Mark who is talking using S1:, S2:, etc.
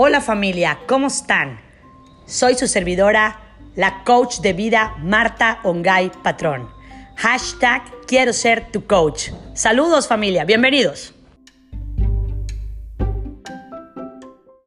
S1: Hola familia, ¿cómo están? Soy su servidora, la coach de vida Marta Ongay Patrón. Hashtag quiero ser tu coach. Saludos familia, bienvenidos.